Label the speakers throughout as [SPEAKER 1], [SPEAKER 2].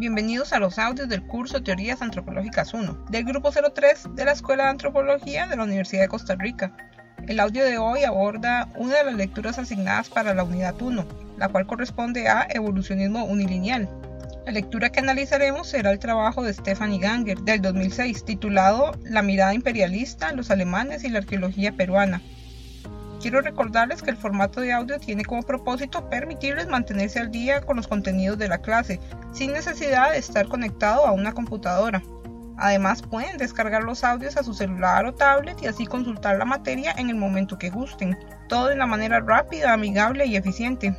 [SPEAKER 1] Bienvenidos a los audios del curso Teorías Antropológicas 1 del Grupo 03 de la Escuela de Antropología de la Universidad de Costa Rica. El audio de hoy aborda una de las lecturas asignadas para la unidad 1, la cual corresponde a evolucionismo unilineal. La lectura que analizaremos será el trabajo de Stephanie Ganger del 2006 titulado La mirada imperialista, los alemanes y la arqueología peruana, Quiero recordarles que el formato de audio tiene como propósito permitirles mantenerse al día con los contenidos de la clase, sin necesidad de estar conectado a una computadora. Además pueden descargar los audios a su celular o tablet y así consultar la materia en el momento que gusten, todo de una manera rápida, amigable y eficiente.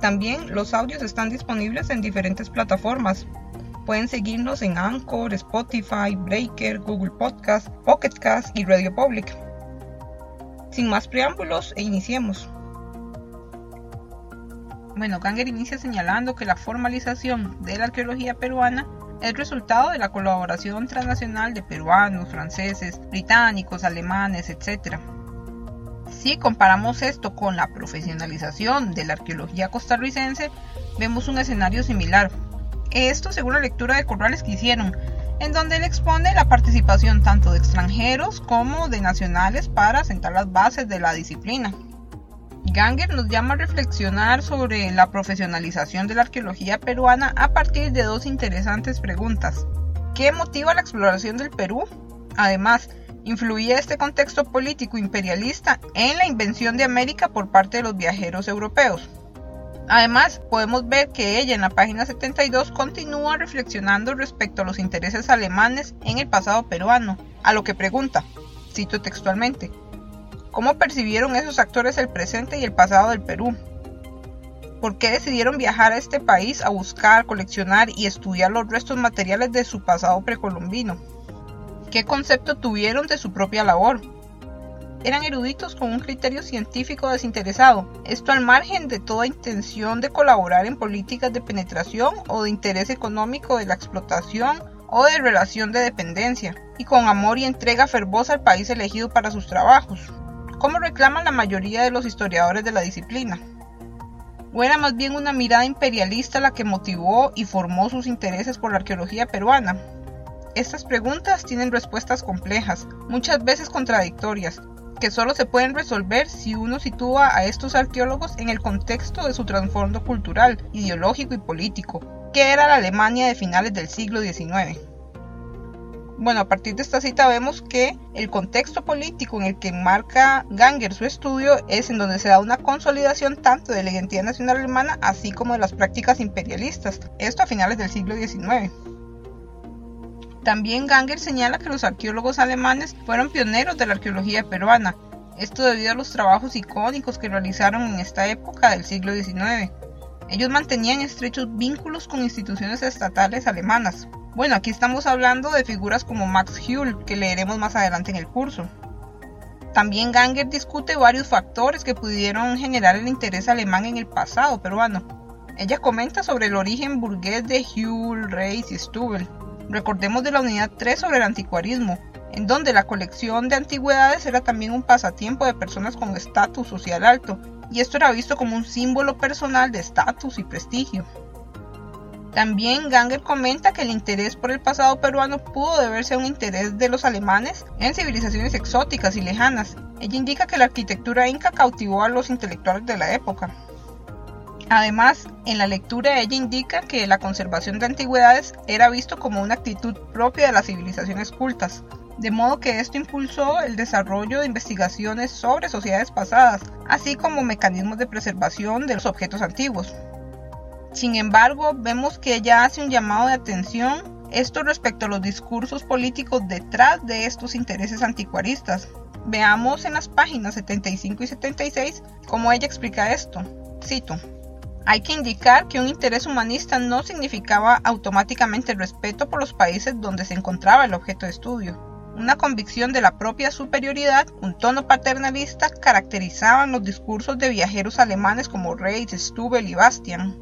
[SPEAKER 1] También los audios están disponibles en diferentes plataformas. Pueden seguirnos en Anchor, Spotify, Breaker, Google Podcast, Pocket Cast y Radio Public. Sin más preámbulos, e iniciemos. Bueno, Ganger inicia señalando que la formalización de la arqueología peruana es resultado de la colaboración transnacional de peruanos, franceses, británicos, alemanes, etc. Si comparamos esto con la profesionalización de la arqueología costarricense, vemos un escenario similar. Esto según la lectura de Corrales que hicieron, en donde él expone la participación tanto de extranjeros como de nacionales para sentar las bases de la disciplina. Ganger nos llama a reflexionar sobre la profesionalización de la arqueología peruana a partir de dos interesantes preguntas. ¿Qué motiva la exploración del Perú? Además, ¿influía este contexto político imperialista en la invención de América por parte de los viajeros europeos? Además, podemos ver que ella en la página 72 continúa reflexionando respecto a los intereses alemanes en el pasado peruano, a lo que pregunta, cito textualmente, ¿cómo percibieron esos actores el presente y el pasado del Perú? ¿Por qué decidieron viajar a este país a buscar, coleccionar y estudiar los restos materiales de su pasado precolombino? ¿Qué concepto tuvieron de su propia labor? Eran eruditos con un criterio científico desinteresado, esto al margen de toda intención de colaborar en políticas de penetración o de interés económico de la explotación o de relación de dependencia, y con amor y entrega fervosa al país elegido para sus trabajos, como reclaman la mayoría de los historiadores de la disciplina. ¿O era más bien una mirada imperialista la que motivó y formó sus intereses por la arqueología peruana? Estas preguntas tienen respuestas complejas, muchas veces contradictorias, que solo se pueden resolver si uno sitúa a estos arqueólogos en el contexto de su trasfondo cultural, ideológico y político, que era la Alemania de finales del siglo XIX. Bueno, a partir de esta cita vemos que el contexto político en el que marca Ganger su estudio es en donde se da una consolidación tanto de la identidad nacional alemana así como de las prácticas imperialistas, esto a finales del siglo XIX. También Ganger señala que los arqueólogos alemanes fueron pioneros de la arqueología peruana, esto debido a los trabajos icónicos que realizaron en esta época del siglo XIX. Ellos mantenían estrechos vínculos con instituciones estatales alemanas. Bueno, aquí estamos hablando de figuras como Max Hull, que leeremos más adelante en el curso. También Ganger discute varios factores que pudieron generar el interés alemán en el pasado peruano. Ella comenta sobre el origen burgués de Hull, Reis y Stubel, Recordemos de la unidad 3 sobre el anticuarismo, en donde la colección de antigüedades era también un pasatiempo de personas con estatus social alto, y esto era visto como un símbolo personal de estatus y prestigio. También Ganger comenta que el interés por el pasado peruano pudo deberse a un interés de los alemanes en civilizaciones exóticas y lejanas. Ella indica que la arquitectura inca cautivó a los intelectuales de la época. Además, en la lectura ella indica que la conservación de antigüedades era visto como una actitud propia de las civilizaciones cultas, de modo que esto impulsó el desarrollo de investigaciones sobre sociedades pasadas, así como mecanismos de preservación de los objetos antiguos. Sin embargo, vemos que ella hace un llamado de atención esto respecto a los discursos políticos detrás de estos intereses anticuaristas. Veamos en las páginas 75 y 76 cómo ella explica esto. Cito. Hay que indicar que un interés humanista no significaba automáticamente respeto por los países donde se encontraba el objeto de estudio. Una convicción de la propia superioridad, un tono paternalista caracterizaban los discursos de viajeros alemanes como Reis, Stubel y Bastian.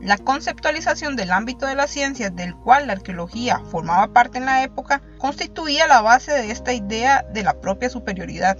[SPEAKER 1] La conceptualización del ámbito de las ciencias del cual la arqueología formaba parte en la época constituía la base de esta idea de la propia superioridad.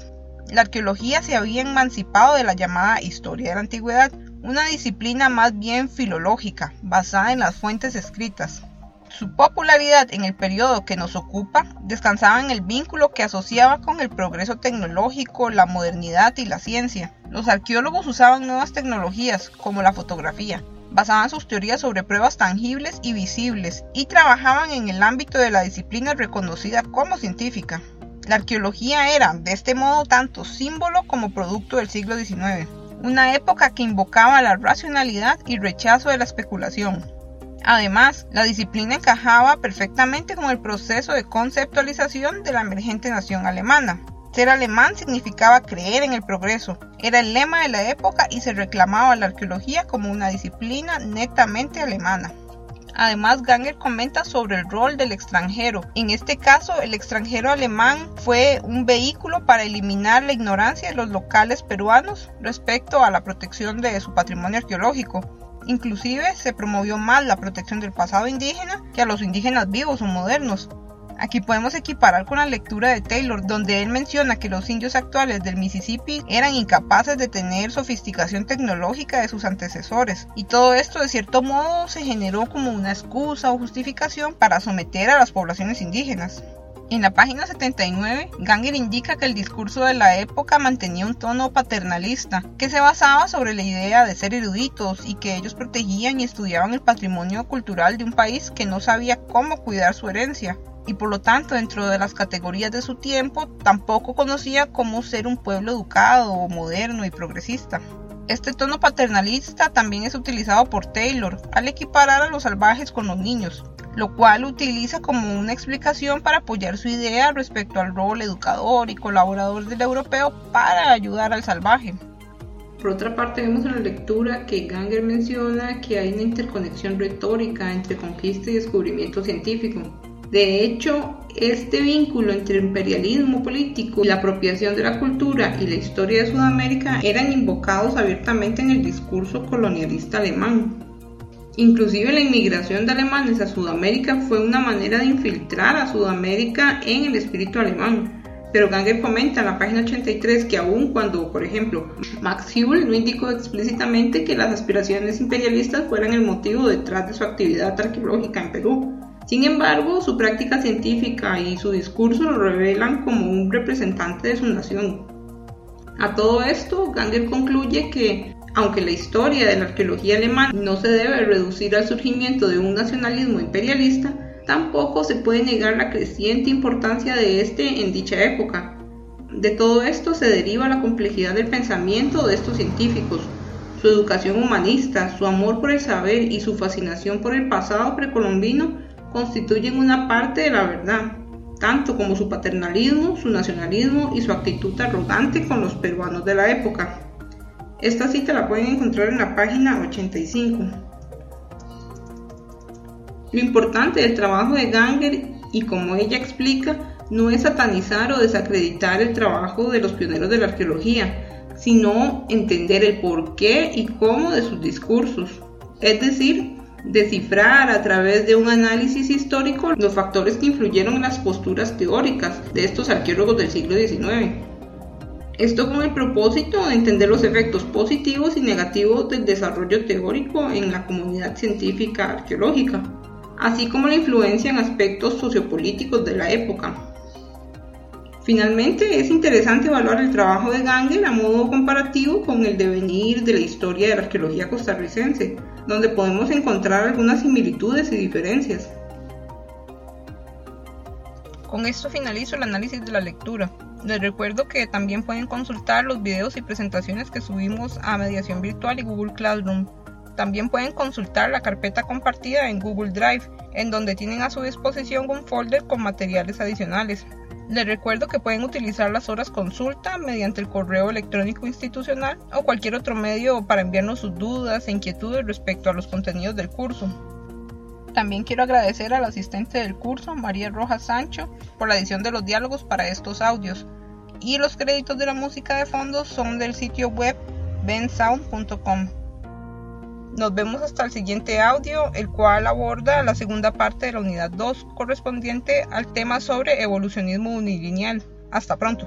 [SPEAKER 1] La arqueología se había emancipado de la llamada historia de la antigüedad una disciplina más bien filológica, basada en las fuentes escritas. Su popularidad en el periodo que nos ocupa descansaba en el vínculo que asociaba con el progreso tecnológico, la modernidad y la ciencia. Los arqueólogos usaban nuevas tecnologías, como la fotografía, basaban sus teorías sobre pruebas tangibles y visibles y trabajaban en el ámbito de la disciplina reconocida como científica. La arqueología era, de este modo, tanto símbolo como producto del siglo XIX, una época que invocaba la racionalidad y rechazo de la especulación. Además, la disciplina encajaba perfectamente con el proceso de conceptualización de la emergente nación alemana. Ser alemán significaba creer en el progreso, era el lema de la época y se reclamaba la arqueología como una disciplina netamente alemana. Además, Ganger comenta sobre el rol del extranjero. En este caso, el extranjero alemán fue un vehículo para eliminar la ignorancia de los locales peruanos respecto a la protección de su patrimonio arqueológico. Inclusive se promovió más la protección del pasado indígena que a los indígenas vivos o modernos. Aquí podemos equiparar con la lectura de Taylor, donde él menciona que los indios actuales del Mississippi eran incapaces de tener sofisticación tecnológica de sus antecesores, y todo esto de cierto modo se generó como una excusa o justificación para someter a las poblaciones indígenas. En la página 79, Ganger indica que el discurso de la época mantenía un tono paternalista, que se basaba sobre la idea de ser eruditos y que ellos protegían y estudiaban el patrimonio cultural de un país que no sabía cómo cuidar su herencia, y por lo tanto dentro de las categorías de su tiempo tampoco conocía cómo ser un pueblo educado, moderno y progresista. Este tono paternalista también es utilizado por Taylor al equiparar a los salvajes con los niños, lo cual utiliza como una explicación para apoyar su idea respecto al rol educador y colaborador del europeo para ayudar al salvaje.
[SPEAKER 2] Por otra parte, vemos en la lectura que Ganger menciona que hay una interconexión retórica entre conquista y descubrimiento científico. De hecho, este vínculo entre imperialismo político y la apropiación de la cultura y la historia de Sudamérica eran invocados abiertamente en el discurso colonialista alemán. Inclusive la inmigración de alemanes a Sudamérica fue una manera de infiltrar a Sudamérica en el espíritu alemán. Pero Ganger comenta en la página 83 que aun cuando, por ejemplo, Max Hubel no indicó explícitamente que las aspiraciones imperialistas fueran el motivo detrás de su actividad arqueológica en Perú, sin embargo, su práctica científica y su discurso lo revelan como un representante de su nación. A todo esto, Ganger concluye que aunque la historia de la arqueología alemana no se debe reducir al surgimiento de un nacionalismo imperialista, tampoco se puede negar la creciente importancia de este en dicha época. De todo esto se deriva la complejidad del pensamiento de estos científicos, su educación humanista, su amor por el saber y su fascinación por el pasado precolombino constituyen una parte de la verdad, tanto como su paternalismo, su nacionalismo y su actitud arrogante con los peruanos de la época. Esta cita la pueden encontrar en la página 85. Lo importante del trabajo de Ganger, y como ella explica, no es satanizar o desacreditar el trabajo de los pioneros de la arqueología, sino entender el porqué y cómo de sus discursos, es decir, descifrar a través de un análisis histórico los factores que influyeron en las posturas teóricas de estos arqueólogos del siglo XIX. Esto con el propósito de entender los efectos positivos y negativos del desarrollo teórico en la comunidad científica arqueológica, así como la influencia en aspectos sociopolíticos de la época. Finalmente, es interesante evaluar el trabajo de Ganger a modo comparativo con el devenir de la historia de la arqueología costarricense, donde podemos encontrar algunas similitudes y diferencias.
[SPEAKER 1] Con esto finalizo el análisis de la lectura. Les recuerdo que también pueden consultar los videos y presentaciones que subimos a Mediación Virtual y Google Classroom. También pueden consultar la carpeta compartida en Google Drive, en donde tienen a su disposición un folder con materiales adicionales. Les recuerdo que pueden utilizar las horas consulta mediante el correo electrónico institucional o cualquier otro medio para enviarnos sus dudas e inquietudes respecto a los contenidos del curso. También quiero agradecer al asistente del curso, María Rojas Sancho, por la edición de los diálogos para estos audios. Y los créditos de la música de fondo son del sitio web bensound.com. Nos vemos hasta el siguiente audio, el cual aborda la segunda parte de la unidad 2 correspondiente al tema sobre evolucionismo unilineal. Hasta pronto.